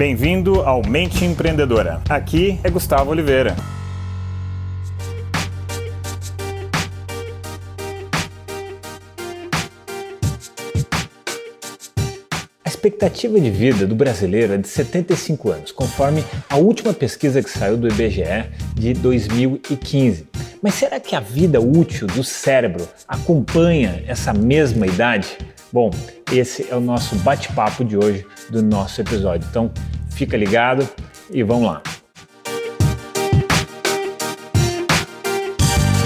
Bem-vindo ao Mente Empreendedora. Aqui é Gustavo Oliveira. A expectativa de vida do brasileiro é de 75 anos, conforme a última pesquisa que saiu do IBGE de 2015. Mas será que a vida útil do cérebro acompanha essa mesma idade? Bom, esse é o nosso bate-papo de hoje do nosso episódio. Então, fica ligado e vamos lá.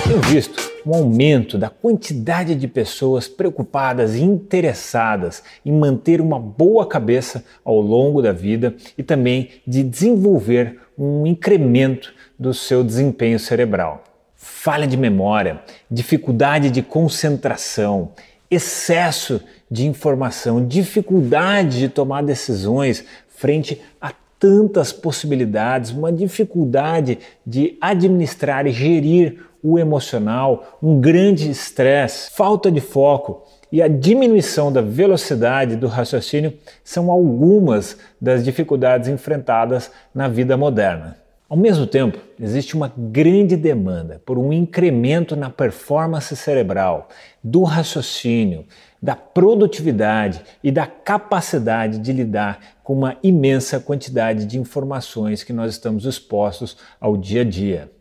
Tenho visto um aumento da quantidade de pessoas preocupadas e interessadas em manter uma boa cabeça ao longo da vida e também de desenvolver um incremento do seu desempenho cerebral. Falha de memória, dificuldade de concentração, excesso de informação, dificuldade de tomar decisões frente a tantas possibilidades, uma dificuldade de administrar e gerir o emocional, um grande estresse, falta de foco e a diminuição da velocidade do raciocínio são algumas das dificuldades enfrentadas na vida moderna. Ao mesmo tempo, existe uma grande demanda por um incremento na performance cerebral, do raciocínio, da produtividade e da capacidade de lidar com uma imensa quantidade de informações que nós estamos expostos ao dia a dia.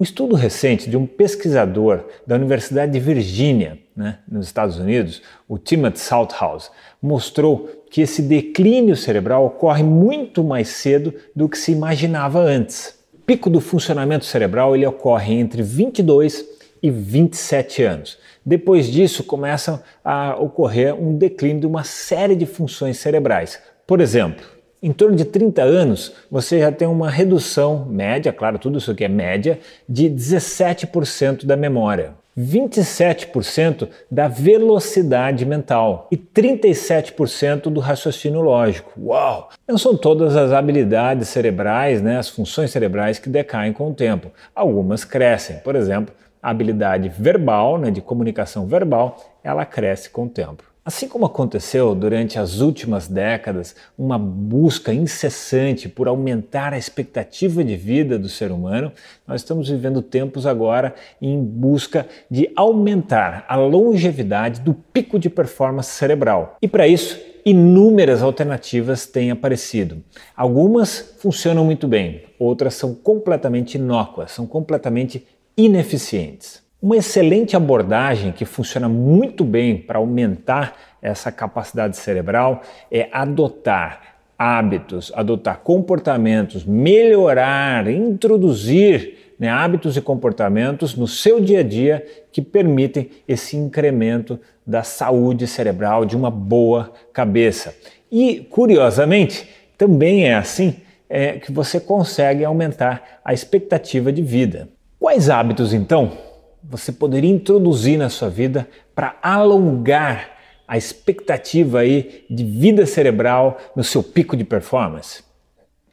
Um estudo recente de um pesquisador da Universidade de Virgínia, né, nos Estados Unidos, o Timothy Salthouse, mostrou que esse declínio cerebral ocorre muito mais cedo do que se imaginava antes. O pico do funcionamento cerebral ele ocorre entre 22 e 27 anos. Depois disso, começa a ocorrer um declínio de uma série de funções cerebrais. Por exemplo, em torno de 30 anos, você já tem uma redução média, claro, tudo isso aqui é média, de 17% da memória. 27% da velocidade mental e 37% do raciocínio lógico. Uau! Não são todas as habilidades cerebrais, né, as funções cerebrais que decaem com o tempo. Algumas crescem. Por exemplo, a habilidade verbal, né, de comunicação verbal, ela cresce com o tempo. Assim como aconteceu durante as últimas décadas, uma busca incessante por aumentar a expectativa de vida do ser humano, nós estamos vivendo tempos agora em busca de aumentar a longevidade do pico de performance cerebral. E para isso, inúmeras alternativas têm aparecido. Algumas funcionam muito bem, outras são completamente inócuas, são completamente ineficientes. Uma excelente abordagem que funciona muito bem para aumentar essa capacidade cerebral é adotar hábitos, adotar comportamentos, melhorar, introduzir né, hábitos e comportamentos no seu dia a dia que permitem esse incremento da saúde cerebral, de uma boa cabeça. E, curiosamente, também é assim é, que você consegue aumentar a expectativa de vida. Quais hábitos, então, você poderia introduzir na sua vida para alongar a expectativa aí de vida cerebral no seu pico de performance?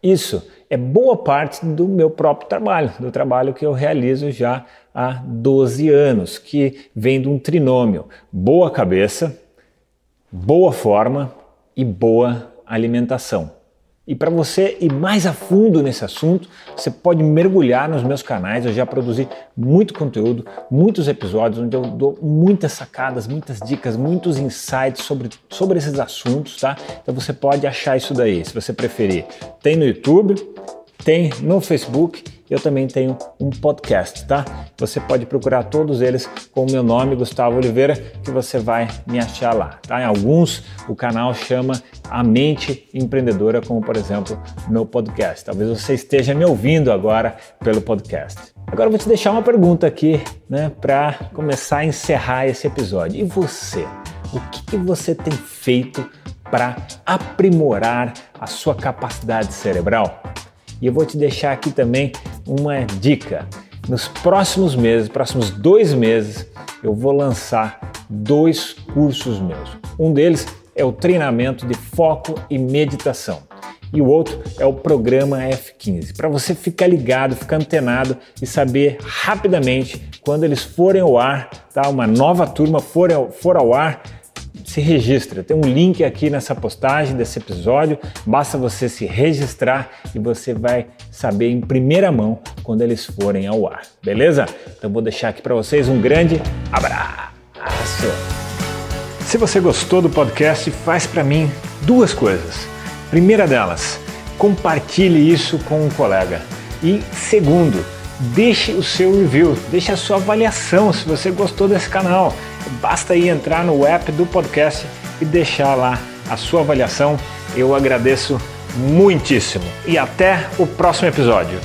Isso é boa parte do meu próprio trabalho, do trabalho que eu realizo já há 12 anos, que vem de um trinômio: boa cabeça, boa forma e boa alimentação. E para você ir mais a fundo nesse assunto, você pode mergulhar nos meus canais. Eu já produzi muito conteúdo, muitos episódios onde eu dou muitas sacadas, muitas dicas, muitos insights sobre, sobre esses assuntos, tá? Então você pode achar isso daí, se você preferir. Tem no YouTube, tem no Facebook eu também tenho um podcast, tá? Você pode procurar todos eles com o meu nome, Gustavo Oliveira, que você vai me achar lá, tá? Em alguns o canal chama A Mente Empreendedora, como por exemplo no podcast. Talvez você esteja me ouvindo agora pelo podcast. Agora eu vou te deixar uma pergunta aqui, né, para começar a encerrar esse episódio. E você? O que, que você tem feito para aprimorar a sua capacidade cerebral? E eu vou te deixar aqui também uma dica. Nos próximos meses, próximos dois meses, eu vou lançar dois cursos meus. Um deles é o treinamento de foco e meditação. E o outro é o programa F15, para você ficar ligado, ficar antenado e saber rapidamente quando eles forem ao ar, tá? Uma nova turma for ao, for ao ar, se registra. Tem um link aqui nessa postagem desse episódio. Basta você se registrar e você vai saber em primeira mão quando eles forem ao ar. Beleza? Então vou deixar aqui para vocês um grande abraço. Se você gostou do podcast, faz para mim duas coisas. Primeira delas, compartilhe isso com um colega. E segundo, deixe o seu review, deixe a sua avaliação se você gostou desse canal. Basta aí entrar no app do podcast e deixar lá a sua avaliação. Eu agradeço muitíssimo. E até o próximo episódio.